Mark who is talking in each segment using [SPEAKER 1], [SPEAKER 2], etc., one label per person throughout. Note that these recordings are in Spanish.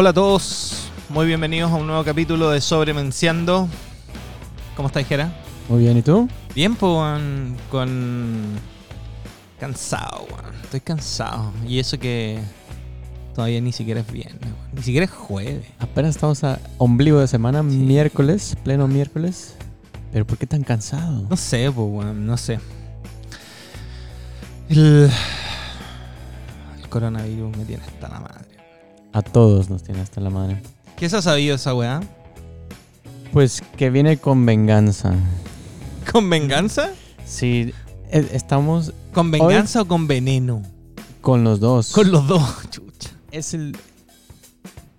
[SPEAKER 1] Hola a todos, muy bienvenidos a un nuevo capítulo de Sobremenciando. ¿Cómo estás, Jera?
[SPEAKER 2] Muy bien, ¿y tú?
[SPEAKER 1] Bien, pues, con... Cansado, weón. Estoy cansado. Y eso que todavía ni siquiera es viernes, weón. Ni siquiera es jueves.
[SPEAKER 2] Apenas estamos a ombligo de semana, miércoles, pleno miércoles. Pero ¿por qué tan cansado?
[SPEAKER 1] No sé, pues, weón, no sé. El... El coronavirus me tiene hasta la madre.
[SPEAKER 2] A todos nos tiene hasta la madre.
[SPEAKER 1] ¿Qué se ha sabido esa weá?
[SPEAKER 2] Pues que viene con venganza.
[SPEAKER 1] ¿Con venganza?
[SPEAKER 2] Sí, e- estamos
[SPEAKER 1] ¿Con venganza o con veneno?
[SPEAKER 2] con los dos.
[SPEAKER 1] Con los dos, chucha.
[SPEAKER 2] Es el...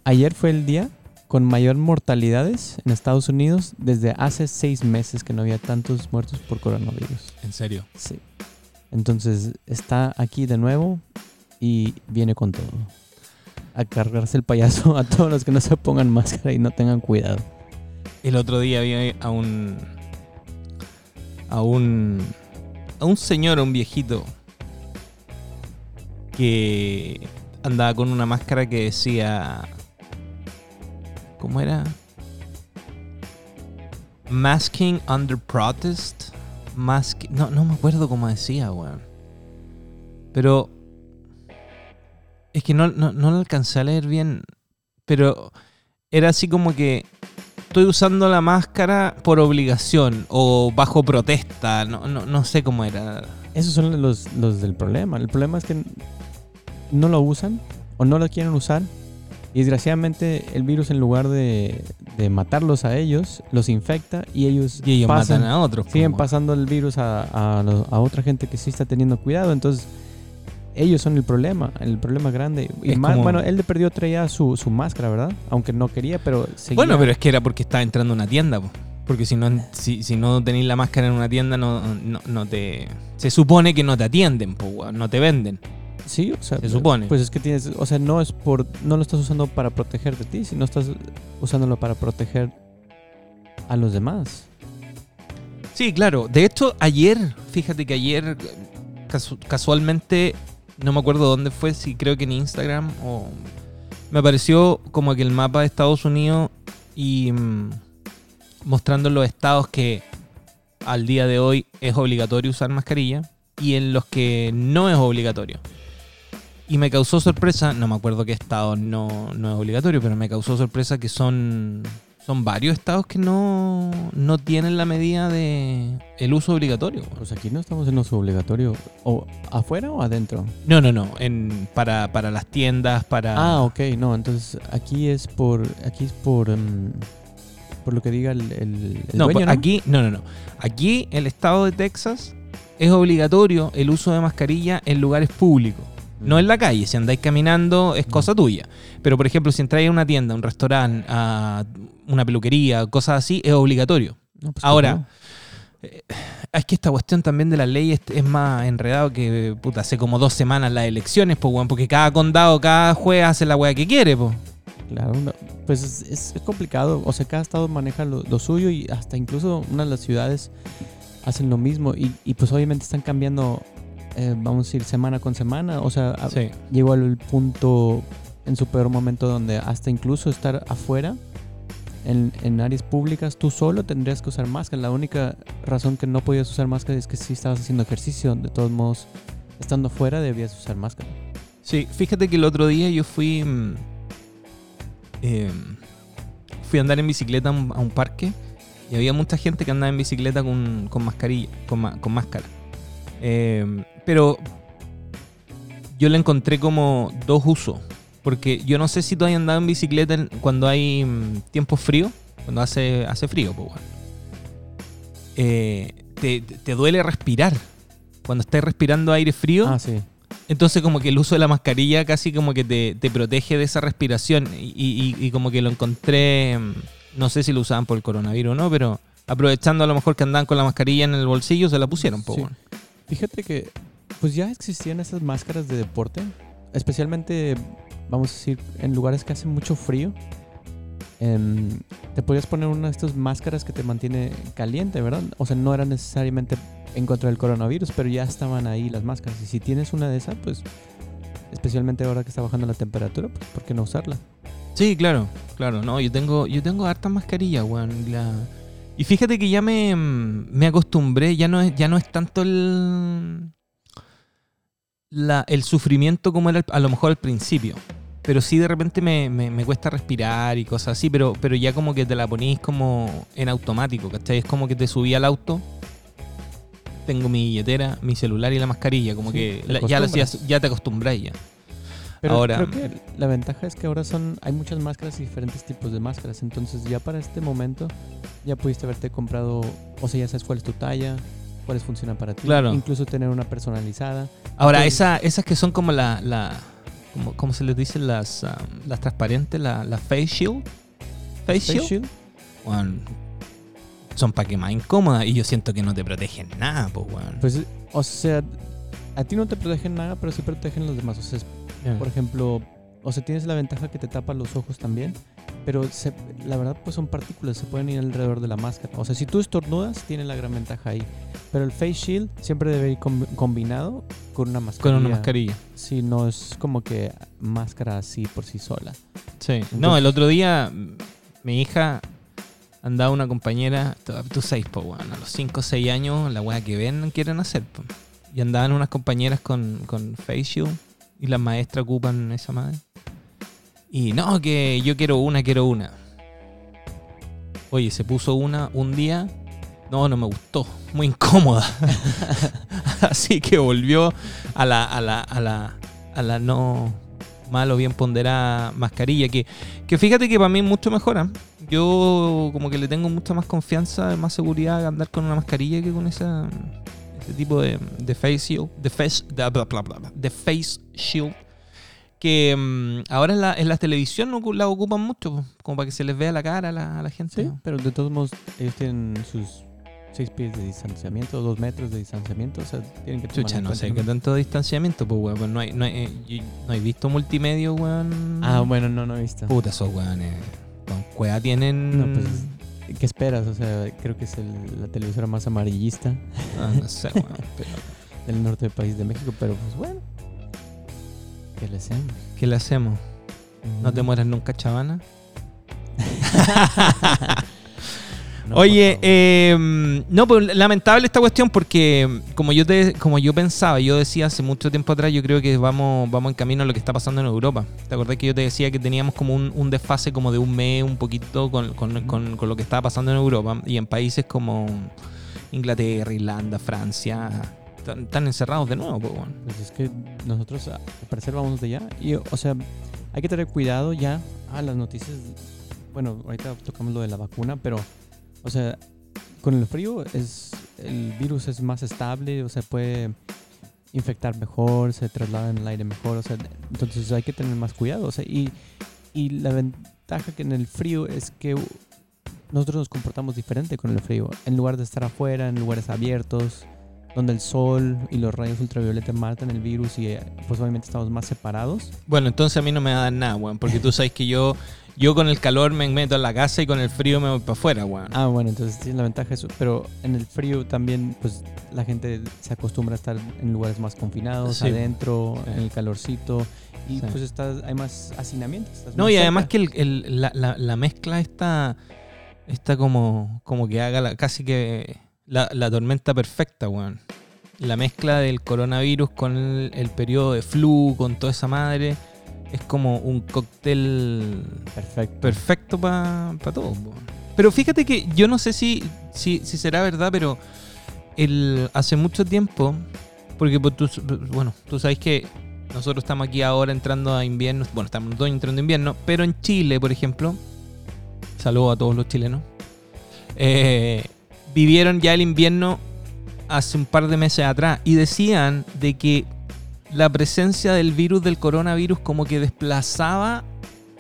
[SPEAKER 2] Ayer fue el día con mayor mortalidades en Estados Unidos desde hace seis meses que no había tantos muertos por coronavirus.
[SPEAKER 1] ¿En serio?
[SPEAKER 2] Sí. Entonces está aquí de nuevo y viene con todo. A cargarse el payaso a todos los que no se pongan máscara y no tengan cuidado.
[SPEAKER 1] El otro día vi a un. a un. a un señor, a un viejito. que andaba con una máscara que decía. ¿Cómo era? Masking under protest. Mask. No, no me acuerdo cómo decía, weón. Pero. Es que no, no, no lo alcancé a leer bien. Pero era así como que estoy usando la máscara por obligación o bajo protesta. No, no, no sé cómo era.
[SPEAKER 2] Esos son los, los del problema. El problema es que no lo usan o no lo quieren usar. Y desgraciadamente el virus en lugar de, de matarlos a ellos, los infecta y ellos,
[SPEAKER 1] Y ellos
[SPEAKER 2] pasan-
[SPEAKER 1] matan a otros.
[SPEAKER 2] siguen pasando el virus a, a otra gente que sí está teniendo cuidado. Entonces, ellos son el problema, el problema grande. Y más-
[SPEAKER 1] como-
[SPEAKER 2] Bueno, él le perdió traía su, su máscara, ¿verdad? Aunque no quería, pero seguía.
[SPEAKER 1] Bueno, pero es que era porque estaba entrando a una tienda. po. Porque si no, si, si no tenéis la máscara en una tienda, no, no, no te. Se supone que no te atienden, po, no te venden.
[SPEAKER 2] Sí, o sea,
[SPEAKER 1] Se supone.
[SPEAKER 2] Pues es que tienes, o sea, no es por, no lo estás usando para proteger de ti, sino estás usándolo para proteger a los demás.
[SPEAKER 1] Sí, claro. De hecho, ayer, fíjate que ayer, casu- casualmente, no me acuerdo dónde fue, si creo que en Instagram o. Me apareció como que el mapa de Estados Unidos y mm, mostrando los estados que al día de hoy es obligatorio usar mascarilla y en los que no es obligatorio. Y me causó sorpresa, no me acuerdo qué estado no, no es obligatorio, pero me causó sorpresa que son, son varios estados que no, no tienen la medida de el uso obligatorio.
[SPEAKER 2] Pues aquí no estamos en uso obligatorio. ¿O afuera o adentro?
[SPEAKER 1] No, no, no, en, para, para las tiendas, para...
[SPEAKER 2] Ah, ok, no, entonces aquí es por, aquí es por, em, por lo que diga el, el, el
[SPEAKER 1] no,
[SPEAKER 2] dueño,
[SPEAKER 1] pa-
[SPEAKER 2] ¿no?
[SPEAKER 1] aquí, no, no, no. Aquí el estado de Texas es obligatorio el uso de mascarilla en lugares públicos. No en la calle, si andáis caminando es
[SPEAKER 2] Mm.
[SPEAKER 1] cosa tuya. Pero por ejemplo, si entráis a una tienda, a un restaurante, a una peluquería, cosas así, es obligatorio.
[SPEAKER 2] No, pues,
[SPEAKER 1] Ahora,
[SPEAKER 2] ¿cómo?
[SPEAKER 1] Es que esta cuestión también de la ley es, más enredado que, puta, hace como dos semanas las elecciones, pues, weón, porque cada condado, cada juez hace la weá que quiere, pues.
[SPEAKER 2] Claro, no, pues es, es- es complicado. O sea, cada estado maneja lo, lo suyo y hasta incluso una de las ciudades hacen lo mismo. Y, y pues obviamente están cambiando, eh, vamos a decir, semana con semana. O sea,
[SPEAKER 1] Sí.
[SPEAKER 2] llegó al punto en su peor momento donde hasta incluso estar afuera, en, en áreas públicas, tú solo tendrías que usar máscara. La única razón que no podías usar máscara es que si estabas haciendo ejercicio. De todos modos, estando afuera debías usar máscara.
[SPEAKER 1] Sí, fíjate que el otro día yo fui. mm, eh, fui a andar en bicicleta a un, a un parque y había mucha gente que andaba en bicicleta con, con mascarilla, con, máscara. Eh, pero yo le encontré como dos usos. Porque yo no sé si tú has andado en bicicleta cuando hay mm, tiempo frío, cuando hace, hace frío, pues bueno. Eh, te, te duele respirar. Cuando estás respirando aire frío,
[SPEAKER 2] Ah, sí.
[SPEAKER 1] entonces como que el uso de la mascarilla casi como que te, te protege de esa respiración y, y- y como que lo encontré, mm, no sé si lo usaban por el coronavirus o no, pero aprovechando a lo mejor que andaban con la mascarilla en el bolsillo, se la pusieron.
[SPEAKER 2] Sí.
[SPEAKER 1] weón.
[SPEAKER 2] Fíjate que pues ya existían esas máscaras de deporte, especialmente, vamos a decir, en lugares que hace mucho frío. Em, te podías poner una de estas máscaras que te mantiene caliente, ¿verdad? O sea, no era necesariamente en contra del coronavirus, pero ya estaban ahí las máscaras. Y si tienes una de esas, pues, especialmente ahora que está bajando la temperatura, pues, ¿por qué no usarla?
[SPEAKER 1] Sí, claro, claro. No, yo tengo, yo tengo hartas mascarillas, weón. La- Y fíjate que ya me, me acostumbré, ya no es, ya no es tanto el, la- el sufrimiento como era a lo mejor al principio. Pero sí de repente me, me- me cuesta respirar y cosas así, pero, pero ya como que te la ponís como en automático, ¿cachai? Es como que te subí al auto, tengo mi billetera, mi celular y la mascarilla, como
[SPEAKER 2] Sí,
[SPEAKER 1] que la- ya, ya, ya te acostumbráis ya.
[SPEAKER 2] Pero
[SPEAKER 1] Ahora-
[SPEAKER 2] creo que la ventaja es que ahora son hay muchas máscaras y diferentes tipos de máscaras. Entonces ya para este momento ya pudiste haberte comprado, o sea, ya sabes cuál es tu talla, cuáles funcionan para ti.
[SPEAKER 1] Claro.
[SPEAKER 2] Incluso tener una personalizada.
[SPEAKER 1] Ahora,
[SPEAKER 2] Entonces-
[SPEAKER 1] esa- esas que son como la. la como, ¿Cómo se les dice? Las, um, las transparentes, la, la face shield. Face,
[SPEAKER 2] Face
[SPEAKER 1] shield. son para que más incómodas y yo siento que no te protegen nada, pues, weón.
[SPEAKER 2] Pues, o sea, a ti no te protegen nada, pero sí protegen los demás. O sea, es- por ejemplo, o sea, tienes la ventaja que te tapa los ojos también, pero se- la verdad pues son partículas, se pueden ir alrededor de la máscara. O sea, si tú estornudas, tiene la gran ventaja ahí. Pero el face shield siempre debe ir com- combinado con una
[SPEAKER 1] Con
[SPEAKER 2] mascarilla.
[SPEAKER 1] una mascarilla.
[SPEAKER 2] Sí, no es como que máscara así por sí sola.
[SPEAKER 1] Sí. no,
[SPEAKER 2] Entonces-
[SPEAKER 1] el otro día mm, mi hija andaba una compañera, tú, sabes, pues, weón, a los 5 o 6 años, la weá que ven quieren hacer, po. Y andaban unas compañeras con, con face shield y las maestras ocupan esa madre. Y no, que yo quiero una, quiero una. Oye, se puso una un día. No, no me gustó. Muy incómoda. Así que volvió a la, a la, a la, a la no mal o bien ponderada mascarilla. Que, que fíjate que para mí mucho mejor. ¿ah? Yo como que le tengo mucha más confianza, más seguridad andar con una mascarilla que con esa, ese tipo de, de face shield. De face, bla, bla, bla, de face shield. Que mm, ahora en la, en la televisión ocu- la ocupan mucho, como para que se les vea la cara a la, a la gente.
[SPEAKER 2] Sí, pero de todos modos ellos tienen sus seis pies de distanciamiento, dos metros de distanciamiento, o sea, tienen que tomar
[SPEAKER 1] Chucha, no sé qué tanto distanciamiento, pues, weón. pues no, hay, no, hay, eh, no he visto multimedia, weón.
[SPEAKER 2] Ah, bueno, no, no he visto.
[SPEAKER 1] Puta, esos weones. Con cueva tienen.
[SPEAKER 2] No, pues, ¿qué esperas? O sea, creo que es el- la televisora más amarillista
[SPEAKER 1] Ah, no sé, weón. pero,
[SPEAKER 2] del norte del país de México, pero pues bueno. ¿Qué le hacemos?
[SPEAKER 1] ¿Qué le hacemos? ¿No te mueras nunca, chavana?
[SPEAKER 2] No,
[SPEAKER 1] Oye, eh, no, pues lamentable esta cuestión porque como yo te, como yo pensaba, yo decía hace mucho tiempo atrás, yo creo que vamos, vamos en camino a lo que está pasando en Europa. ¿Te acordás que yo te decía que teníamos como un, un desfase como de un mes, un poquito con, con- con- con lo que estaba pasando en Europa? Y en países como Inglaterra, Irlanda, Francia, están, encerrados de nuevo, pues.
[SPEAKER 2] Pues es que nosotros a- al parecer vamos de allá. Y, o sea, hay que tener cuidado ya a las noticias. Bueno, ahorita tocamos lo de la vacuna, pero, o sea, con el frío es el virus es más estable, o sea, puede infectar mejor, se traslada en el aire mejor, o sea, entonces hay que tener más cuidado, o sea, y, y la ventaja que en el frío es que nosotros nos comportamos diferente con el frío. En lugar de estar afuera, en lugares abiertos, donde el sol y los rayos ultravioleta matan el virus y eh, pues obviamente estamos más separados.
[SPEAKER 1] Bueno, entonces a mí no me va a dar nada, weón, porque tú sabes que yo, yo con el calor me meto en la casa y con el frío me voy para afuera, weón.
[SPEAKER 2] Ah, bueno, entonces sí, la ventaja es eso. Pero en el frío también, pues la gente se acostumbra a estar en lugares más confinados,
[SPEAKER 1] Sí.
[SPEAKER 2] adentro,
[SPEAKER 1] Sí.
[SPEAKER 2] en el calorcito. Y
[SPEAKER 1] Sí.
[SPEAKER 2] pues estás, hay más hacinamiento. estás
[SPEAKER 1] No,
[SPEAKER 2] más
[SPEAKER 1] y además que el- el- la, la- la mezcla está, está como, como que haga la- casi que la, la tormenta perfecta, weón. La mezcla del coronavirus con el, el periodo de flu, con toda esa madre, es como un cóctel
[SPEAKER 2] Perfecto.
[SPEAKER 1] perfecto para todo. weón. Pero fíjate que yo no sé si, si, si será verdad, pero el, hace mucho tiempo, porque pues, tú, bueno, tú sabes que nosotros estamos aquí ahora entrando a invierno, bueno, estamos todos entrando a invierno, pero en Chile, por ejemplo, saludo a todos los chilenos, eh, vivieron ya el invierno hace un par de meses atrás y decían de que la presencia del virus del coronavirus como que desplazaba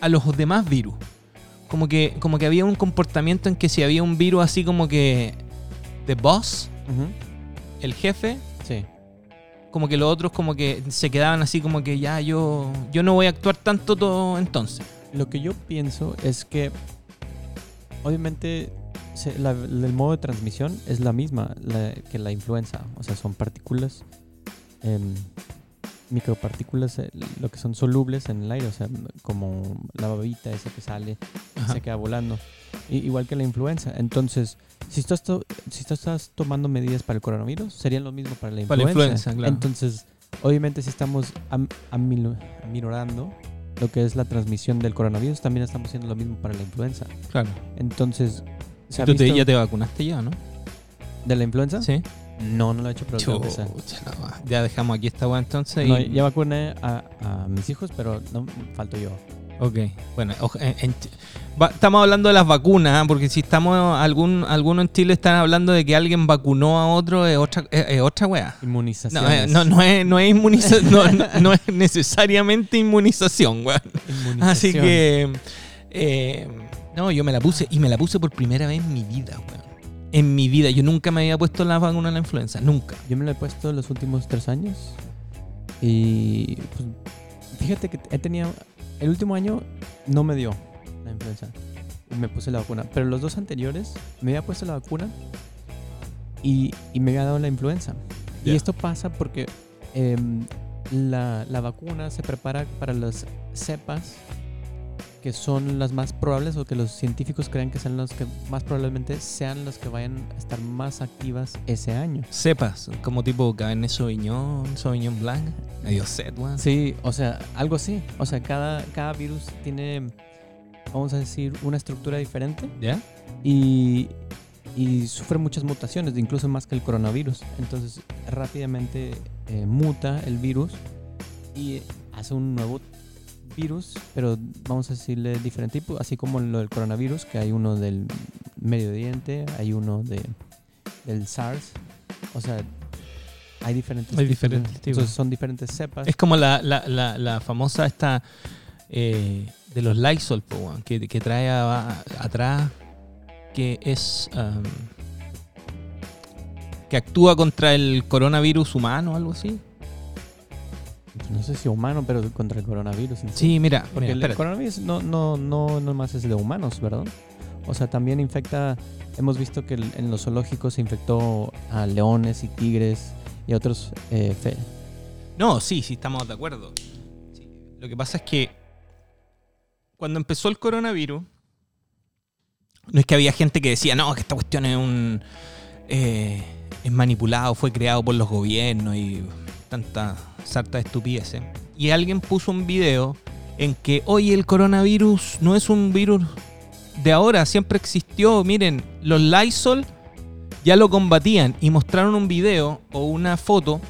[SPEAKER 1] a los demás virus. Como que, como que había un comportamiento en que si había un virus así como que the boss, el jefe,
[SPEAKER 2] Sí.
[SPEAKER 1] como que los otros como que se quedaban así como que ya yo yo no voy a actuar tanto todo entonces.
[SPEAKER 2] Lo que yo pienso es que, obviamente, se- la- el modo de transmisión es la misma la- que la influenza. O sea, son partículas em, micropartículas, eh, lo que son solubles en el aire, o sea, como la babita esa que sale y
[SPEAKER 1] Ajá.
[SPEAKER 2] se queda volando. I- igual que la influenza. Entonces, si tú, estás, si tú estás tomando medidas para el coronavirus, serían lo mismo para la
[SPEAKER 1] Para
[SPEAKER 2] influenza.
[SPEAKER 1] la influenza, claro.
[SPEAKER 2] Entonces, obviamente si estamos am- aminorando lo que es la transmisión del coronavirus, también estamos haciendo lo mismo para la influenza.
[SPEAKER 1] Claro.
[SPEAKER 2] Entonces, ¿se ha
[SPEAKER 1] ¿Tú te-
[SPEAKER 2] visto
[SPEAKER 1] ya te vacunaste ya, no?
[SPEAKER 2] de la influenza?
[SPEAKER 1] Sí.
[SPEAKER 2] No, no lo he hecho, pero que sí.
[SPEAKER 1] Chucha, no, ya dejamos aquí esta weá entonces.
[SPEAKER 2] No, ya vacuné a, a mis hijos, pero no falto yo.
[SPEAKER 1] Ok, bueno, oj- en- en Ch- va- estamos hablando de las vacunas, ¿ah? porque si estamos, algún, alguno en Chile están hablando de que alguien vacunó a otro, es otra, es, es otra.
[SPEAKER 2] Inmunización.
[SPEAKER 1] No, eh, no, no es, no es inmunización, no, no- no es necesariamente inmunización, weón. Así que, eh, no, yo me la puse y me la puse por primera vez en mi vida, weón. En mi vida, yo nunca me había puesto la vacuna de la influenza, nunca.
[SPEAKER 2] Yo me lo he puesto los últimos tres años. Y pues, fíjate que he tenido. El último año no me dio la influenza. Y me puse la vacuna. Pero los dos anteriores me había puesto la vacuna y, y me había dado la influenza. Y
[SPEAKER 1] Ya.
[SPEAKER 2] esto pasa porque em, la, la vacuna se prepara para las cepas que son las más probables o que los científicos creen que son las que más probablemente sean las que vayan a estar más activas ese año.
[SPEAKER 1] Cepas, como tipo Cabernet Sauvignon, Sauvignon Blanc, medio set.
[SPEAKER 2] Sí, o sea, algo así. O sea, cada, cada virus tiene, vamos a decir, una estructura diferente
[SPEAKER 1] ¿Ya?
[SPEAKER 2] y, y sufre muchas mutaciones, incluso más que el coronavirus. Entonces, rápidamente eh, muta el virus y hace un nuevo virus, pero vamos a decirle diferente tipo, así como lo del coronavirus, que hay uno del medio diente, hay uno de, del SARS. O sea, hay diferentes
[SPEAKER 1] Hay
[SPEAKER 2] tipos
[SPEAKER 1] diferentes tipos.
[SPEAKER 2] Entonces, son diferentes cepas.
[SPEAKER 1] Es como la, la, la, la famosa esta eh, de los Lysol, que, que trae a- a- atrás, que es... um, que actúa contra el coronavirus humano o algo así.
[SPEAKER 2] No sé si humano, pero contra el coronavirus. en
[SPEAKER 1] Sí, mira,
[SPEAKER 2] Porque
[SPEAKER 1] mira,
[SPEAKER 2] el
[SPEAKER 1] espérate.
[SPEAKER 2] coronavirus no, no, no, no más es de humanos, ¿verdad? O sea, también infecta. Hemos visto que en los zoológicos se infectó a leones y tigres y otros. eh, fe-
[SPEAKER 1] No, sí, sí, estamos de acuerdo. Sí, Lo que pasa es que cuando empezó el coronavirus, no es que había gente que decía, no, que esta cuestión es un. eh, es manipulado, fue creado por los gobiernos y tanta sarta de estupideces. Y alguien puso un video en que, oye, el coronavirus no es un virus de ahora, siempre existió. Miren, los Lysol ya lo combatían y mostraron un video o una foto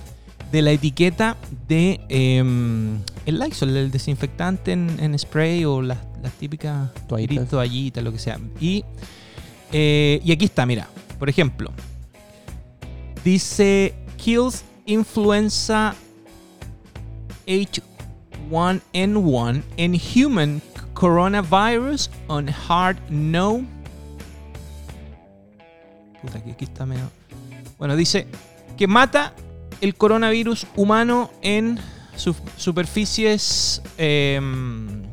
[SPEAKER 1] de la etiqueta de em, el Lysol, el desinfectante en, en spray o las, las típicas
[SPEAKER 2] toallitas,
[SPEAKER 1] lo que sea. Y, eh, y aquí está, mira, por ejemplo, dice kills influenza H1N1 and human coronavirus on hard no. Puta, que aquí está medio. Bueno, dice que mata el coronavirus humano en su- superficies em,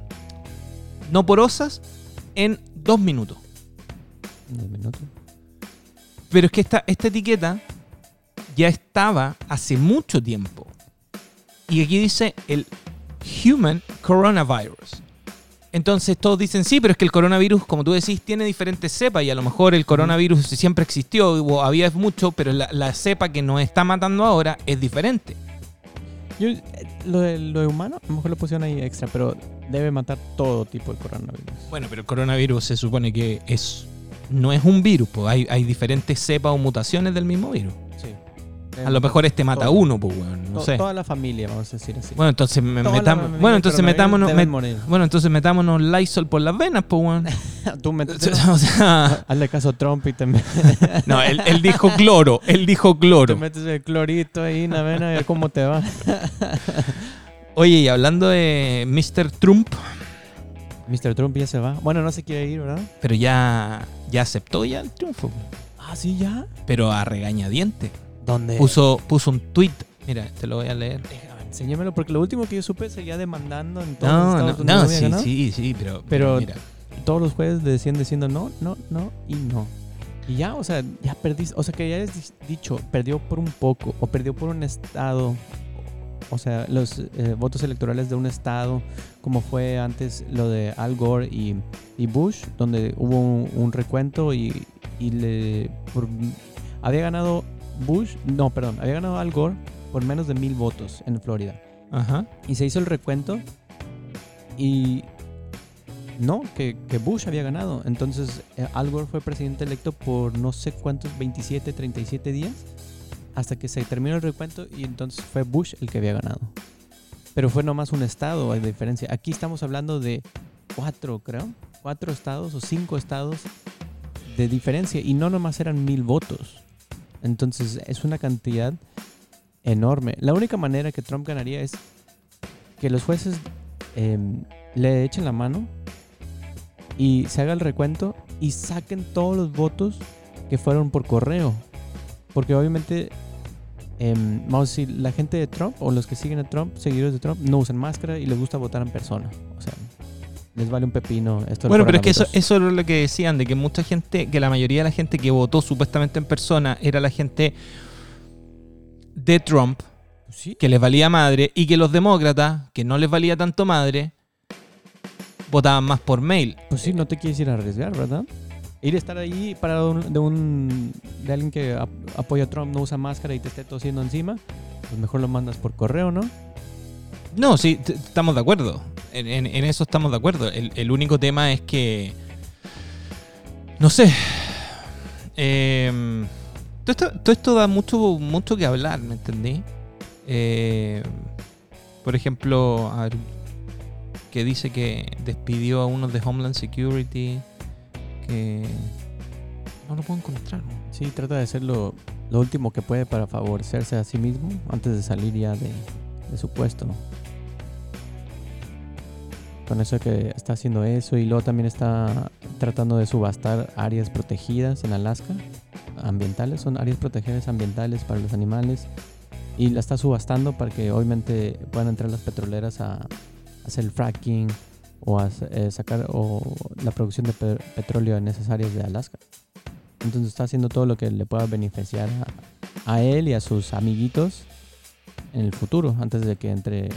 [SPEAKER 1] no porosas en dos minutos.
[SPEAKER 2] un minuto.
[SPEAKER 1] Pero es que esta, esta etiqueta ya estaba hace mucho tiempo. Y aquí dice el Human Coronavirus. Entonces todos dicen, sí, pero es que el coronavirus, como tú decís, tiene diferentes cepas y a lo mejor el coronavirus siempre existió, o había mucho, pero la, la cepa que nos está matando ahora es diferente.
[SPEAKER 2] Yo, eh, lo, de, lo de humano, a lo mejor lo pusieron ahí extra, pero debe matar todo tipo de coronavirus.
[SPEAKER 1] Bueno, pero el coronavirus se supone que es no es un virus, pues hay, hay diferentes cepas o mutaciones del mismo virus. A lo mejor este mata a uno, pues bueno, no sé.
[SPEAKER 2] Toda la familia, vamos a decir así.
[SPEAKER 1] Bueno, entonces me- metamos, bueno, entonces metámonos, met- bueno, entonces metámonos Lysol por las venas, pues weón.
[SPEAKER 2] Tú métete.
[SPEAKER 1] o sea,
[SPEAKER 2] Hazle caso a Trump y te, me-
[SPEAKER 1] no, él, él dijo cloro, él dijo
[SPEAKER 2] te
[SPEAKER 1] cloro.
[SPEAKER 2] metes el clorito ahí en la vena y a ver cómo te va.
[SPEAKER 1] Oye, y hablando de Mr. Trump,
[SPEAKER 2] Mr. Trump ya se va. Bueno, no se quiere ir, ¿verdad?
[SPEAKER 1] pero ya, ya aceptó ya el triunfo,
[SPEAKER 2] Ah, sí, ya.
[SPEAKER 1] pero a regañadiente.
[SPEAKER 2] ¿Dónde?
[SPEAKER 1] Puso, puso un tweet, mira, te lo voy a leer.
[SPEAKER 2] Déjame, enséñamelo, porque lo último que yo supe seguía demandando en todos
[SPEAKER 1] No,
[SPEAKER 2] los
[SPEAKER 1] no,
[SPEAKER 2] Estados Unidos.
[SPEAKER 1] no, sí, sí, sí, pero,
[SPEAKER 2] Pero-
[SPEAKER 1] mira.
[SPEAKER 2] Todos los jueces decían diciendo no, no, no y no. Y ya, o sea, ya perdiste. O sea, que ya has dicho, perdió por un poco o perdió por un estado o sea, los eh, votos electorales de un estado, como fue antes lo de Al Gore y, y Bush, donde hubo un, un recuento y, y le por- había ganado Bush, no, perdón, había ganado Al Gore por menos de mil votos en Florida.
[SPEAKER 1] Ajá.
[SPEAKER 2] Y se hizo el recuento y no, que, que Bush había ganado. Entonces eh, Al Gore fue presidente electo por no sé cuántos, 27, 37 días, hasta que se terminó el recuento y entonces fue Bush el que había ganado. Pero fue nomás un estado a diferencia. Aquí estamos hablando de cuatro, creo, cuatro estados o cinco estados de diferencia y no nomás eran mil votos. Entonces es una cantidad enorme. La única manera que Trump ganaría es que los jueces eh, le echen la mano y se haga el recuento y saquen todos los votos que fueron por correo. Porque obviamente, em, vamos a decir, la gente de Trump o los que siguen a Trump, seguidores de Trump, no usan máscara y les gusta votar en persona. Les vale un pepino esto
[SPEAKER 1] Bueno, pero es que eso, eso era lo que decían, de que mucha gente, que la mayoría de la gente que votó supuestamente en persona era la gente de Trump,
[SPEAKER 2] Sí.
[SPEAKER 1] que les valía madre, y que los demócratas, que no les valía tanto madre, votaban más por mail.
[SPEAKER 2] Pues sí, no te quieres ir a arriesgar, ¿verdad? Ir a estar ahí para un- de un de alguien que ap- apoya a Trump, no usa máscara y te esté tosiendo encima, pues mejor lo mandas por correo, ¿no?
[SPEAKER 1] No, sí, estamos de acuerdo. En, eso estamos de acuerdo. El, único tema es que. No sé. Em, todo, esto, da mucho, mucho que hablar, ¿me entendí? Eh, por ejemplo, que dice que despidió a uno de Homeland Security. Que. No lo puedo encontrar. ¿no?
[SPEAKER 2] Sí, trata de hacer lo, último que puede para favorecerse a sí mismo antes de salir ya de, de su puesto. Con eso que está haciendo eso y luego también está tratando de subastar áreas protegidas en Alaska, ambientales, son áreas protegidas ambientales para los animales y la está subastando para que obviamente puedan entrar las petroleras a, hacer el fracking o a eh, sacar o la producción de pe- petróleo en esas áreas de Alaska. Entonces está haciendo todo lo que le pueda beneficiar a, a él y a sus amiguitos en el futuro, antes de que entre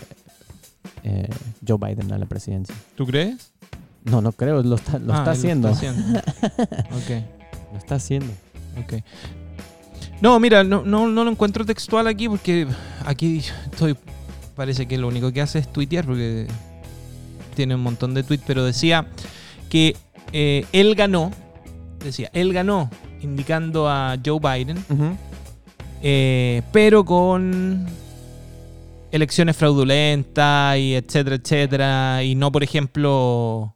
[SPEAKER 2] eh, Joe Biden a la presidencia.
[SPEAKER 1] ¿Tú crees?
[SPEAKER 2] No, no creo, lo está, lo
[SPEAKER 1] Ah,
[SPEAKER 2] está haciendo.
[SPEAKER 1] está haciendo. ok.
[SPEAKER 2] Lo está haciendo.
[SPEAKER 1] Ok. No, mira, no, no, no lo encuentro textual aquí porque aquí estoy. Parece que lo único que hace es tuitear porque tiene un montón de tweets, pero decía que eh, él ganó. Decía, él ganó, indicando a Joe Biden, eh, pero con elecciones fraudulentas y etcétera, etcétera. Y no, por ejemplo,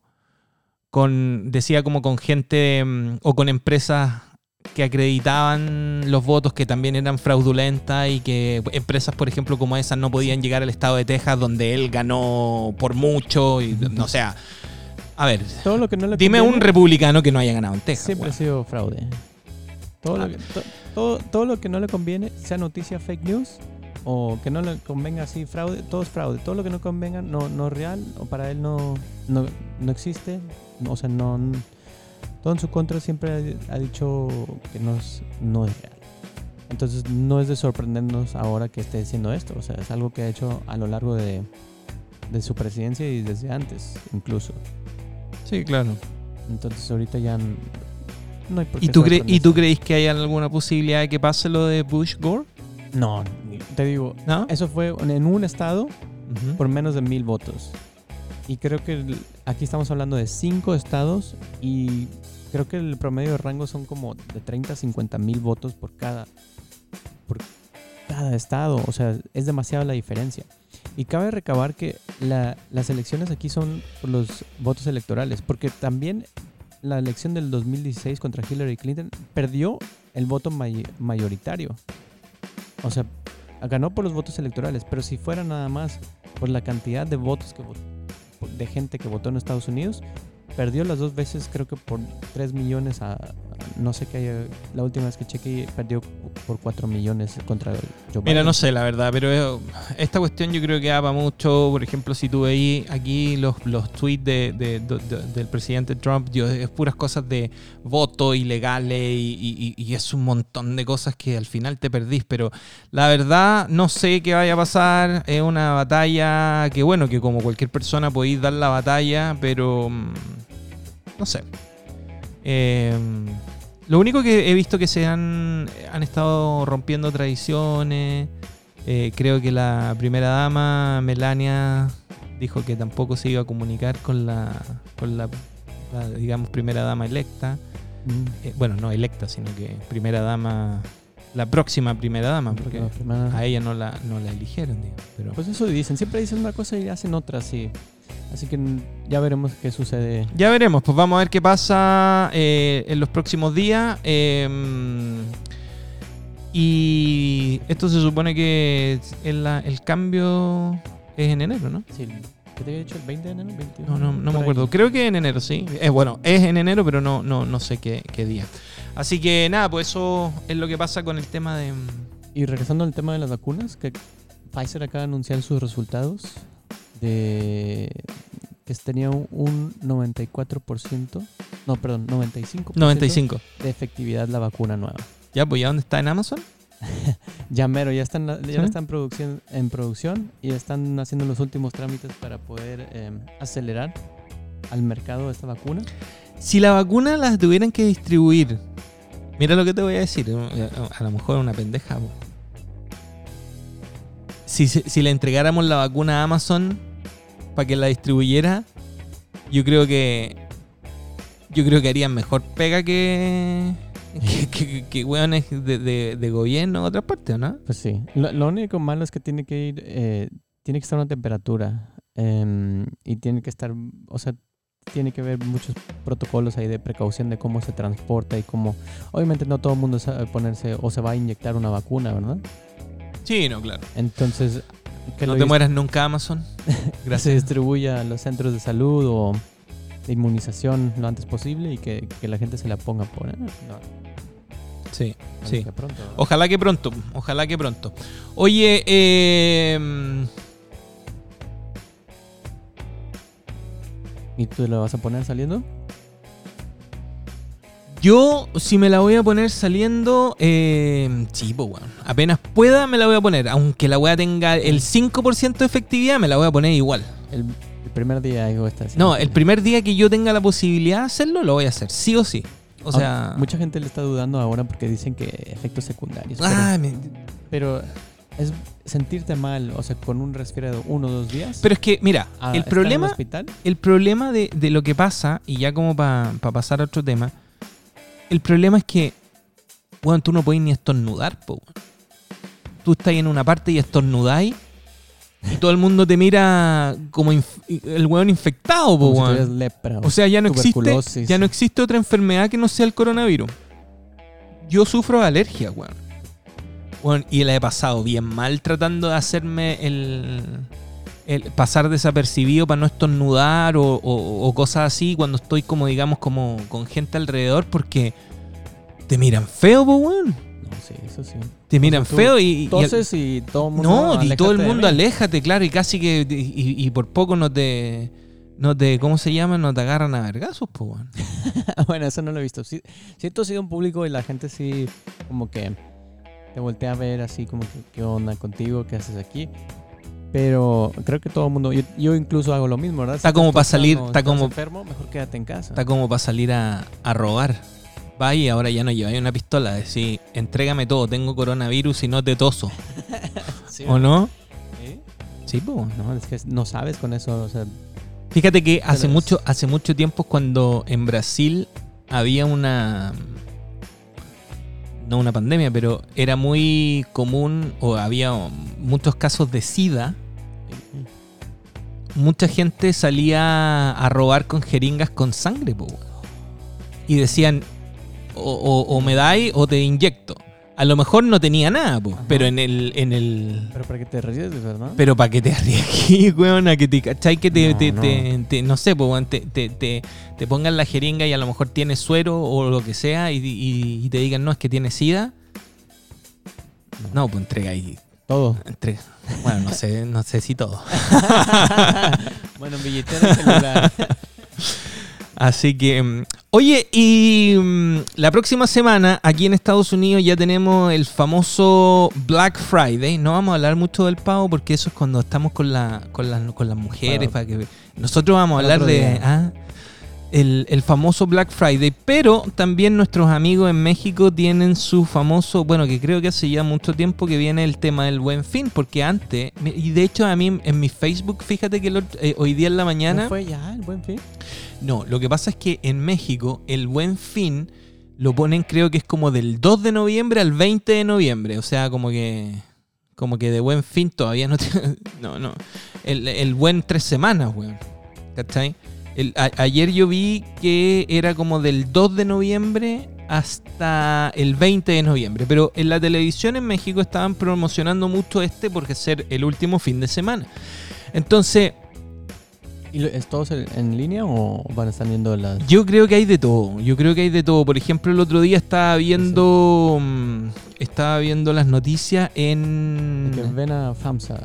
[SPEAKER 1] con. Decía como con gente mm, o con empresas que acreditaban los votos que también eran fraudulentas y que empresas, por ejemplo, como esas no podían llegar al estado de Texas donde él ganó por mucho. Y, no, o sea, a ver,
[SPEAKER 2] Todo lo que no le
[SPEAKER 1] dime
[SPEAKER 2] conviene
[SPEAKER 1] un republicano que no haya ganado en Texas.
[SPEAKER 2] Siempre ha sido fraude. Todo, lo que, to- todo, todo lo que no le conviene, sea noticia fake news o que no le convenga así fraude, todo es fraude. Todo lo que no convenga no, no es real o para él no, no, no existe. o sea, no, todo en su contra siempre ha, ha dicho que no es, no es real. Entonces no es de sorprendernos ahora que esté diciendo esto. O sea, es algo que ha hecho a lo largo de, de su presidencia y desde antes incluso.
[SPEAKER 1] Sí, claro.
[SPEAKER 2] Entonces ahorita ya no hay por
[SPEAKER 1] ¿Y
[SPEAKER 2] qué
[SPEAKER 1] tú, cre- ¿Y tú crees que hay alguna posibilidad de que pase lo de Bush Gore?
[SPEAKER 2] No, te digo,
[SPEAKER 1] ¿No?
[SPEAKER 2] eso fue en un estado por menos de mil votos. Y creo que el- aquí estamos hablando de cinco estados y creo que el promedio de rango son como de 30 a 50 mil votos por cada, por cada estado. O sea, es demasiada la diferencia. Y cabe recabar que la- las elecciones aquí son por los votos electorales, porque también la elección del 2016 contra Hillary Clinton perdió el voto may- mayoritario. O sea, ganó por los votos electorales, pero si fuera nada más por la cantidad de votos que de gente que votó en Estados Unidos, perdió las dos veces, creo que por 3 millones a no sé qué haya. La última vez que chequeé, perdió por 4 millones contra Joe Biden.
[SPEAKER 1] Mira, no sé la verdad, pero eh, esta cuestión yo creo que va mucho. Por ejemplo, si tú veis aquí los, los tweets de, de- de- de- del presidente Trump, yo, es puras cosas de votos ilegales y, y- y es un montón de cosas que al final te perdís. Pero la verdad, no sé qué vaya a pasar. Es una batalla que, bueno, que como cualquier persona podéis dar la batalla, pero mm, no sé. Eh, lo único que he visto que se han, han estado rompiendo tradiciones. Eh, creo que la primera dama, Melania, dijo que tampoco se iba a comunicar con la, con la, la, digamos, primera dama electa.
[SPEAKER 2] Mm.
[SPEAKER 1] Eh, bueno, no electa, sino que primera dama, la próxima primera dama, porque
[SPEAKER 2] primera-
[SPEAKER 1] a ella no la, no la eligieron, digamos. Pero,
[SPEAKER 2] Pues eso dicen. Siempre dicen una cosa y hacen otra, sí. Así que mm, ya veremos qué sucede.
[SPEAKER 1] Ya veremos, pues vamos a ver qué pasa eh, en los próximos días. eh, y esto se supone que el, el cambio es en enero, ¿no?
[SPEAKER 2] Sí, ¿Qué te había dicho? ¿El 20 de enero? 21?
[SPEAKER 1] No, no, no me
[SPEAKER 2] ahí.
[SPEAKER 1] acuerdo. Creo que en enero, sí. Eh, bueno, es en enero, pero no, no, no sé qué, qué día. Así que nada, pues eso es lo que pasa con el tema de...
[SPEAKER 2] Y regresando al tema de las vacunas, que Pfizer acaba de anunciar sus resultados de que tenía un- un 94%, no, perdón, 95%,
[SPEAKER 1] 95.
[SPEAKER 2] de efectividad la vacuna nueva.
[SPEAKER 1] Ya, pues ya dónde está en Amazon.
[SPEAKER 2] Ya mero, ya están, ya
[SPEAKER 1] ¿Sí?
[SPEAKER 2] están producción, en producción y están haciendo los últimos trámites para poder eh, acelerar al mercado esta vacuna.
[SPEAKER 1] Si la vacuna la tuvieran que distribuir, mira lo que te voy a decir, eh, a lo mejor una pendeja. Si, si le entregáramos la vacuna a Amazon para que la distribuyera, yo creo que yo creo que harían mejor pega que que, que, que weones de, de, de gobierno en otras partes, ¿o ¿no?
[SPEAKER 2] Pues sí, lo, lo único malo es que tiene que ir, eh, tiene que estar a una temperatura em, y tiene que estar, o sea, tiene que haber muchos protocolos ahí de precaución de cómo se transporta y cómo, obviamente no todo el mundo sabe ponerse o se va a inyectar una vacuna, ¿verdad?
[SPEAKER 1] Sí, no, claro.
[SPEAKER 2] Entonces, que
[SPEAKER 1] no te mueras nunca, Amazon.
[SPEAKER 2] se
[SPEAKER 1] Gracias.
[SPEAKER 2] distribuya a los centros de salud o de inmunización lo antes posible y que, que la gente se la ponga por... eh, no,
[SPEAKER 1] Sí, sí.
[SPEAKER 2] que pronto, ¿verdad?
[SPEAKER 1] Ojalá que pronto, ojalá que pronto. Oye, eh,
[SPEAKER 2] ¿Y tú lo vas a poner saliendo?
[SPEAKER 1] Yo si me la voy a poner saliendo, eh, sí, pues bueno, apenas pueda me la voy a poner. Aunque la weá tenga el 5% de efectividad, me la voy a poner igual.
[SPEAKER 2] El, el primer día está así.
[SPEAKER 1] No, el primer día que yo tenga la posibilidad de hacerlo, lo voy a hacer, sí o sí. O sea...
[SPEAKER 2] Ah, mucha gente le está dudando ahora porque dicen que efectos secundarios. pero-
[SPEAKER 1] Ah, me-
[SPEAKER 2] Pero, es sentirte mal, o sea, con un resfriado uno o dos días.
[SPEAKER 1] pero es que, mira,
[SPEAKER 2] a
[SPEAKER 1] el problema... El problema de, de lo que pasa, y ya como para pasar a otro tema, el problema es que, bueno, tú no puedes ni estornudar, po. Tú estás en una parte y estornudáis, y todo el mundo te mira como el weón infectado, po,
[SPEAKER 2] como si lepra.
[SPEAKER 1] O sea, ya no existe, ya no existe otra enfermedad que no sea el coronavirus. Yo sufro de alergia, weón. Weón, y la he pasado bien mal tratando de hacerme el, el pasar desapercibido para no estornudar o, o- o cosas así cuando estoy como, digamos, como con gente alrededor porque te miran feo, po, weón.
[SPEAKER 2] No, sí, eso sí.
[SPEAKER 1] Te miran feo y... y-
[SPEAKER 2] Toses y todo el mundo.
[SPEAKER 1] no, y todo el
[SPEAKER 2] "Aléjate de
[SPEAKER 1] mundo
[SPEAKER 2] mí".
[SPEAKER 1] aléjate, claro, y casi que. Y, y por poco no te. No te. ¿Cómo se llama? No te agarran a vergazos, pues, weón.
[SPEAKER 2] bueno, eso no lo he visto. Sí, sí he tosido en público y la gente sí, como que te voltea a ver así, como que, ¿qué onda contigo? ¿Qué haces aquí? Pero creo que todo el mundo, yo, yo incluso hago lo mismo, ¿verdad?
[SPEAKER 1] Está
[SPEAKER 2] Si
[SPEAKER 1] como para salir, está como-
[SPEAKER 2] enfermo, mejor quédate en casa.
[SPEAKER 1] Está como para salir a, a robar. Va y ahora ya no lleváis una pistola. Decís, entrégame todo, tengo coronavirus y no te toso.
[SPEAKER 2] Sí,
[SPEAKER 1] ¿O no?
[SPEAKER 2] ¿Sí?
[SPEAKER 1] Sí, pues.
[SPEAKER 2] No, es que no sabes con eso, o sea,
[SPEAKER 1] Fíjate que hace mucho, hace mucho tiempo cuando en Brasil había una. No una pandemia, pero era muy común o había muchos casos de SIDA. Mucha gente salía a robar con jeringas con sangre, po. Y decían, o, o- o me dais o te inyecto. A lo mejor no tenía nada, po, pero en el, en el.
[SPEAKER 2] Pero para que te arriesgues, ¿verdad?
[SPEAKER 1] Pero para que te arriesgues, weón, a que te cachai que te,
[SPEAKER 2] No,
[SPEAKER 1] te,
[SPEAKER 2] no.
[SPEAKER 1] te- te- no sé, po, te, te, pongan la jeringa y a lo mejor tienes suero o lo que sea y, y- y te digan, no, es que tienes sida. No, pues entrega ahí.
[SPEAKER 2] Todo.
[SPEAKER 1] Entrega. Bueno, no sé, no sé si todo.
[SPEAKER 2] bueno, billetera celular.
[SPEAKER 1] Así que, mm, oye, y mm, la próxima semana aquí en Estados Unidos ya tenemos el famoso Black Friday. No vamos a hablar mucho del pavo porque eso es cuando estamos con, la, con, las, con las mujeres.
[SPEAKER 2] Para-
[SPEAKER 1] Para que, nosotros vamos a hablar de ah, el, el famoso Black Friday. Pero también nuestros amigos en México tienen su famoso, bueno, que creo que hace ya mucho tiempo que viene el tema del buen fin. Porque antes, y de hecho a mí en, mi Facebook, fíjate que el eh, hoy día en la mañana...
[SPEAKER 2] ¿No fue ya el buen fin?
[SPEAKER 1] No, lo que pasa es que en México el buen fin lo ponen creo que es como del 2 de noviembre al 20 de noviembre. O sea, como que como que de buen fin todavía no tiene... No, no. El, el buen tres semanas, weón. ¿Cachai? Ayer yo vi que era como del 2 de noviembre hasta el 20 de noviembre. Pero en la televisión en México estaban promocionando mucho este porque ser el último fin de semana. Entonces,
[SPEAKER 2] ¿Y es todo en en línea o van a estar viendo las.?
[SPEAKER 1] Yo creo que hay de todo. Yo creo que hay de todo. Por ejemplo, el otro día estaba viendo. mm, Estaba viendo las noticias en.
[SPEAKER 2] Que ven a FAMSA.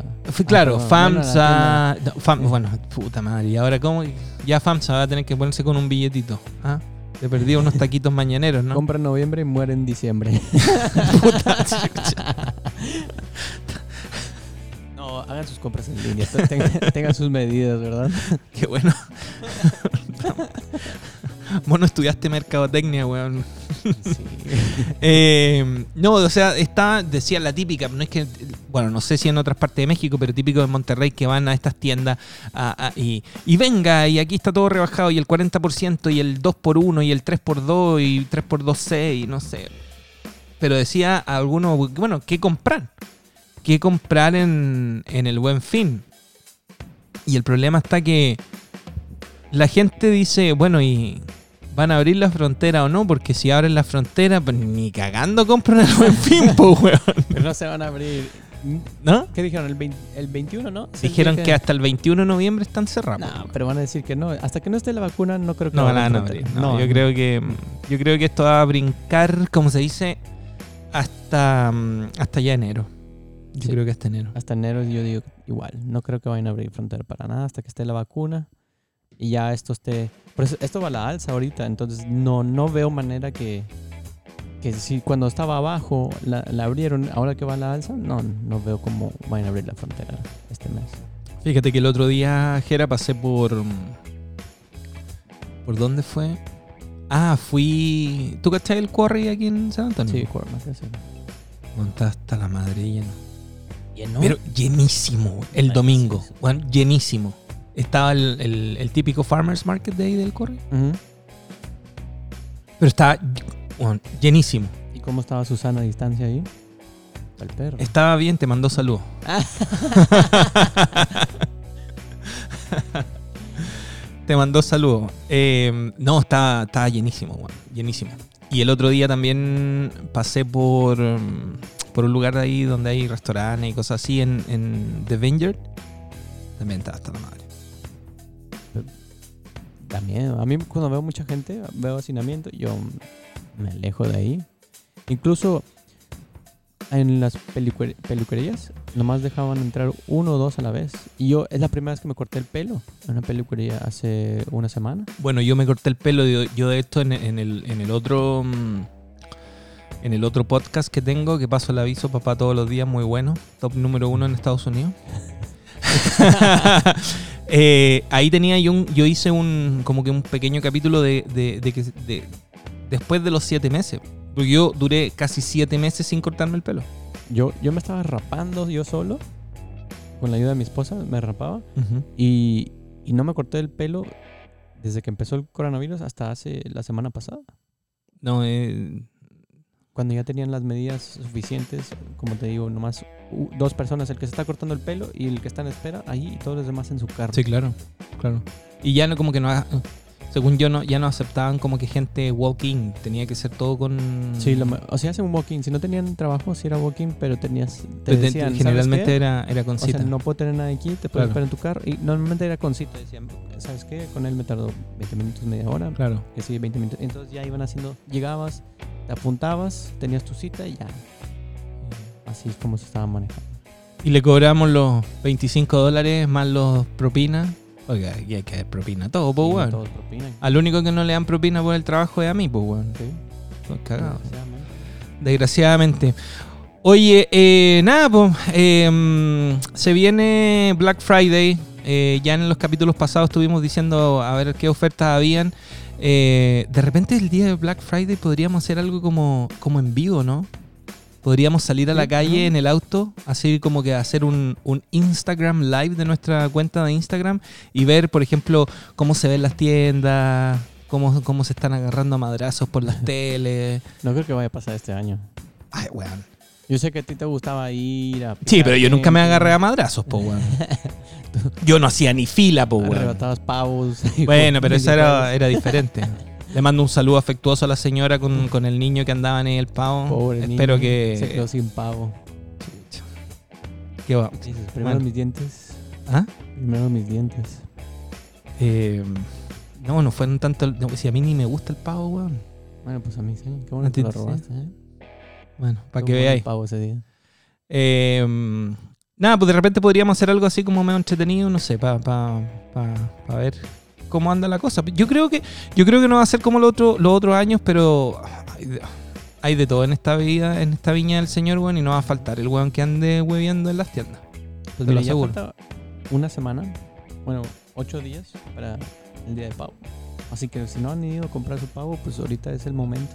[SPEAKER 1] Claro,
[SPEAKER 2] Ah,
[SPEAKER 1] FAMSA. no, Fam- bueno, puta madre. Y ahora, ¿cómo? Ya FAMSA va a tener que ponerse con un billetito. ¿Ah? Te perdí unos taquitos mañaneros, ¿no?
[SPEAKER 2] Compra en noviembre y muere en diciembre.
[SPEAKER 1] Puta chucha.
[SPEAKER 2] no, hagan sus compras en línea. Tengan, tengan sus medidas, ¿verdad?
[SPEAKER 1] Qué bueno. Vos no estudiaste mercadotecnia, weón.
[SPEAKER 2] Sí.
[SPEAKER 1] Eh, no, o sea, está, decía la típica, no es que, bueno, no sé si en otras partes de México, pero típico de Monterrey que van a estas tiendas a- a- y, y venga, y aquí está todo rebajado, y el 40%, y el 2x1, y el 3x2, y 3x2C, y no sé. Pero decía a algunos, bueno, ¿qué comprar? ¿Qué comprar en, en el buen fin? Y el problema está que la gente dice, bueno, y van a abrir la frontera o no, porque si abren la frontera, pues ni cagando compran el buen fin, po, weón.
[SPEAKER 2] Pero no se van a abrir.
[SPEAKER 1] ¿No?
[SPEAKER 2] ¿Qué dijeron? ¿El, 20 el 21, no?
[SPEAKER 1] Dijeron
[SPEAKER 2] dije-
[SPEAKER 1] que hasta el 21 de noviembre están cerrados.
[SPEAKER 2] No, pero van a decir que no. Hasta que no esté la vacuna, no creo que
[SPEAKER 1] No, van a abrir. No, yo creo que yo creo que esto va a brincar, como se dice, hasta mm, hasta ya enero. Yo
[SPEAKER 2] Sí.
[SPEAKER 1] creo que hasta enero.
[SPEAKER 2] Hasta enero yo digo igual. No creo que vayan a abrir frontera para nada hasta que esté la vacuna. Y ya esto esté... Por eso, esto va a la alza ahorita. Entonces no, no veo manera que... Que si cuando estaba abajo la, la abrieron, ahora que va a la alza, no, no veo cómo vayan a abrir la frontera este mes.
[SPEAKER 1] Fíjate que el otro día, Jera, pasé por. ¿Por dónde fue? Ah, fui. ¿Tú cachai el quarry aquí en San Antonio?
[SPEAKER 2] Sí, Cuerna, sí, sí.
[SPEAKER 1] Monta hasta la madre lleno.
[SPEAKER 2] ¿Lleno?
[SPEAKER 1] Pero llenísimo, el domingo. Bueno, llenísimo. Estaba el, el- el típico farmers market de ahí del.
[SPEAKER 2] Ujú.
[SPEAKER 1] Pero estaba bueno, llenísimo.
[SPEAKER 2] ¿Y cómo estaba Susana a distancia ahí? El perro.
[SPEAKER 1] Estaba bien, te mandó saludos. te mandó saludos. Eh, no, estaba, estaba llenísimo, weón, llenísimo. Y el otro día también pasé por, mm, por un lugar de ahí donde hay restaurantes y cosas así en, en The Vineyard. También estaba hasta la madre.
[SPEAKER 2] Da miedo. A mí cuando veo mucha gente, veo hacinamiento, yo me alejo de ahí. Incluso en las peluquerías, nomás dejaban entrar uno o dos a la vez. Y yo, es la primera vez que me corté el pelo en una peluquería hace una semana.
[SPEAKER 1] Bueno, yo me corté el pelo. Yo, yo de esto en, en el, en el otro. mm, En el otro podcast que tengo, que paso el aviso, papá, todos los días, muy bueno. Top número uno en Estados Unidos. Eh, ahí tenía yo un, yo hice un como que un pequeño capítulo de, de- de que de- después de los siete meses. Porque yo duré casi siete meses sin cortarme el pelo.
[SPEAKER 2] Yo, yo me estaba rapando yo solo, con la ayuda de mi esposa, me rapaba. Y, y no me corté el pelo desde que empezó el coronavirus hasta hace la semana pasada.
[SPEAKER 1] No, eh,
[SPEAKER 2] Cuando ya tenían las medidas suficientes, como te digo, nomás dos personas, el que se está cortando el pelo y el que está en espera, ahí y todos los demás en su carro.
[SPEAKER 1] sí, claro, claro. Y ya no como que no Según yo, no, ya no aceptaban como que gente walk-in. Tenía que ser todo con.
[SPEAKER 2] Sí, lo o sea, hacen un walk-in. Si no tenían trabajo, sí era walk-in, pero tenías. Te
[SPEAKER 1] Pero
[SPEAKER 2] decían, ¿sabes
[SPEAKER 1] generalmente era, era con
[SPEAKER 2] O
[SPEAKER 1] cita.
[SPEAKER 2] sea, no puedo tener nada aquí, te puedes
[SPEAKER 1] Claro.
[SPEAKER 2] esperar en tu carro. Y normalmente era con cita. Decían, ¿sabes qué? Con él me tardó 20 minutos, media hora.
[SPEAKER 1] Claro.
[SPEAKER 2] Que sí, 20 minutos. Entonces ya iban haciendo, llegabas, te apuntabas, tenías tu cita y ya. Así es como se estaba manejando.
[SPEAKER 1] Y le cobramos los 25 dólares más los propinas. Oiga, aquí hay que dar propina todo, pues, weón.
[SPEAKER 2] todos propinan.
[SPEAKER 1] Al único que no le dan propina por el trabajo es a mí, pues, weón.
[SPEAKER 2] Sí,
[SPEAKER 1] Estoy cagado.
[SPEAKER 2] desgraciadamente.
[SPEAKER 1] Desgraciadamente. Oye, eh, nada, pues. eh, se viene Black Friday. Eh, ya en los capítulos pasados estuvimos diciendo a ver qué ofertas habían. Eh, de repente el día de Black Friday podríamos hacer algo como, como en vivo, ¿no? Podríamos salir a la calle
[SPEAKER 2] ajá.
[SPEAKER 1] en el auto, así como que hacer un, un Instagram live de nuestra cuenta de Instagram y ver, por ejemplo, cómo se ven las tiendas, cómo, cómo se están agarrando a madrazos por las teles.
[SPEAKER 2] No creo que vaya a pasar este año.
[SPEAKER 1] Ay, weón.
[SPEAKER 2] Yo sé que a ti te gustaba ir a.
[SPEAKER 1] Sí, pero yo nunca me agarré a madrazos, po, weón. Yo no hacía ni fila, po, weón.
[SPEAKER 2] Arrebatabas pavos.
[SPEAKER 1] Bueno, pero eso era, era diferente. Le mando un saludo afectuoso a la señora con, con el niño que andaba en el pavo.
[SPEAKER 2] Pobre
[SPEAKER 1] Espero
[SPEAKER 2] niño,
[SPEAKER 1] que.
[SPEAKER 2] Se quedó sin pavo.
[SPEAKER 1] que va-
[SPEAKER 2] Dices, primero
[SPEAKER 1] Bueno.
[SPEAKER 2] mis dientes.
[SPEAKER 1] ¿Ah?
[SPEAKER 2] Primero mis dientes.
[SPEAKER 1] Eh, no, no fueron tanto. no, si a mí ni me gusta el pavo, weón.
[SPEAKER 2] Bueno, pues a mí sí. Qué bueno que lo
[SPEAKER 1] sí.
[SPEAKER 2] robaste, ¿eh?
[SPEAKER 1] Bueno, para que veáis.
[SPEAKER 2] pavo ese día.
[SPEAKER 1] Eh, nada, pues de repente podríamos hacer algo así como medio entretenido, no sé, para pa, pa- pa ver cómo anda la cosa. Yo creo que, yo creo que no va a ser como los otro, los otros años, pero hay de, todo en esta vida, en esta viña del señor, weón, y no va a faltar el weón que ande hueviendo en las tiendas.
[SPEAKER 2] Pues
[SPEAKER 1] Te lo
[SPEAKER 2] mira, ya
[SPEAKER 1] aseguro.
[SPEAKER 2] falta una semana. Bueno, ocho días para el día de pavo. Así que si no han ido a comprar su pavo, pues ahorita es el momento.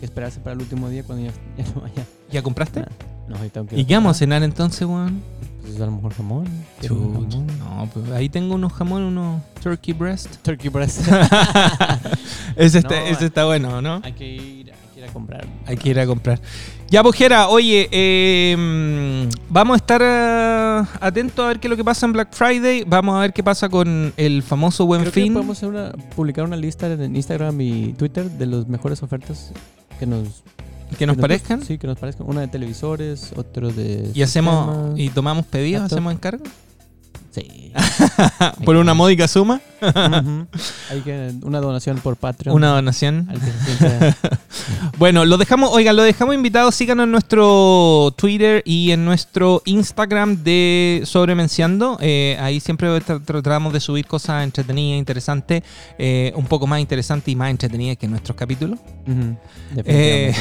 [SPEAKER 2] Que esperarse para el último día cuando ya, ya no vaya.
[SPEAKER 1] ¿Ya compraste?
[SPEAKER 2] Ah, No, ahorita
[SPEAKER 1] ¿Y qué vamos a cenar entonces, weón?
[SPEAKER 2] Pues a lo mejor jamón. Jamón.
[SPEAKER 1] No, pues ahí tengo unos jamón, unos turkey breast.
[SPEAKER 2] Turkey breast.
[SPEAKER 1] ese, está,
[SPEAKER 2] No,
[SPEAKER 1] ese está bueno, ¿no?
[SPEAKER 2] hay, que ir, hay que ir a comprar.
[SPEAKER 1] Hay que ir a comprar. Ya, Pujera, oye, eh, vamos a estar eh, atentos a ver qué es lo que pasa en Black Friday. Vamos a ver qué pasa con el famoso Buen
[SPEAKER 2] Creo que
[SPEAKER 1] Fin.
[SPEAKER 2] podemos hacer una, publicar una lista en Instagram y Twitter de las mejores ofertas que nos,
[SPEAKER 1] Que nos
[SPEAKER 2] que
[SPEAKER 1] parezcan.
[SPEAKER 2] Sí, que nos parezcan. Una de televisores, otro de.
[SPEAKER 1] Y hacemos
[SPEAKER 2] sistemas.
[SPEAKER 1] y tomamos pedidos, hacemos encargo.
[SPEAKER 2] Sí.
[SPEAKER 1] Por una módica suma,
[SPEAKER 2] Ujú. Hay que una donación por Patreon.
[SPEAKER 1] una donación.
[SPEAKER 2] Al que se sienta-
[SPEAKER 1] Bueno, lo dejamos, oigan, lo dejamos invitado. Síganos en nuestro Twitter y en nuestro Instagram de Sobremenciando. Eh, ahí siempre tra- tra- tratamos de subir cosas entretenidas, interesantes, eh, un poco más interesantes y más entretenidas que nuestros capítulos. Eh.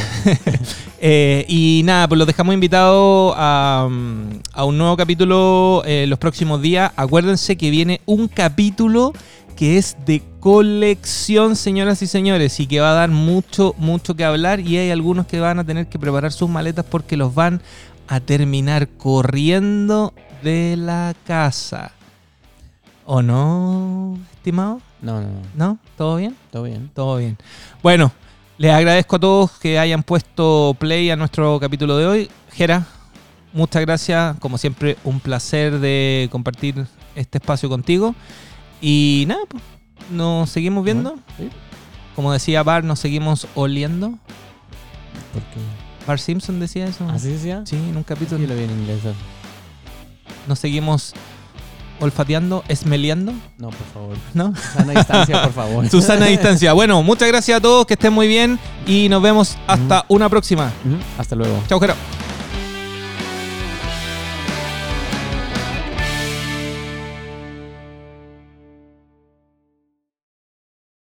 [SPEAKER 1] Eh, y nada, pues los dejamos invitados a, a un nuevo capítulo eh, los próximos días. Acuérdense que viene un capítulo que es de colección, señoras y señores, y que va a dar mucho, mucho que hablar. Y hay algunos que van a tener que preparar sus maletas porque los van a terminar corriendo de la casa. ¿O no, estimado?
[SPEAKER 2] no, no, no.
[SPEAKER 1] ¿No? ¿Todo bien?
[SPEAKER 2] Todo bien.
[SPEAKER 1] Todo bien. Bueno, les agradezco a todos que hayan puesto play a nuestro capítulo de hoy. Jera, muchas gracias. Como siempre, un placer de compartir este espacio contigo. Y nada, pues, nos seguimos viendo.
[SPEAKER 2] Sí,
[SPEAKER 1] Como decía Bar, nos seguimos oliendo.
[SPEAKER 2] porque...
[SPEAKER 1] Bar Simpson decía eso.
[SPEAKER 2] ¿Así decía?
[SPEAKER 1] Sí, en un capítulo.
[SPEAKER 2] Sí, lo vi en inglés.
[SPEAKER 1] Nos seguimos olfateando, esmeleando,
[SPEAKER 2] No, por favor.
[SPEAKER 1] ¿no?
[SPEAKER 2] Sana distancia, por favor.
[SPEAKER 1] Susana distancia. Bueno, muchas gracias a todos, que estén muy bien y nos vemos hasta una próxima.
[SPEAKER 2] Hasta luego.
[SPEAKER 1] Chao, Jera.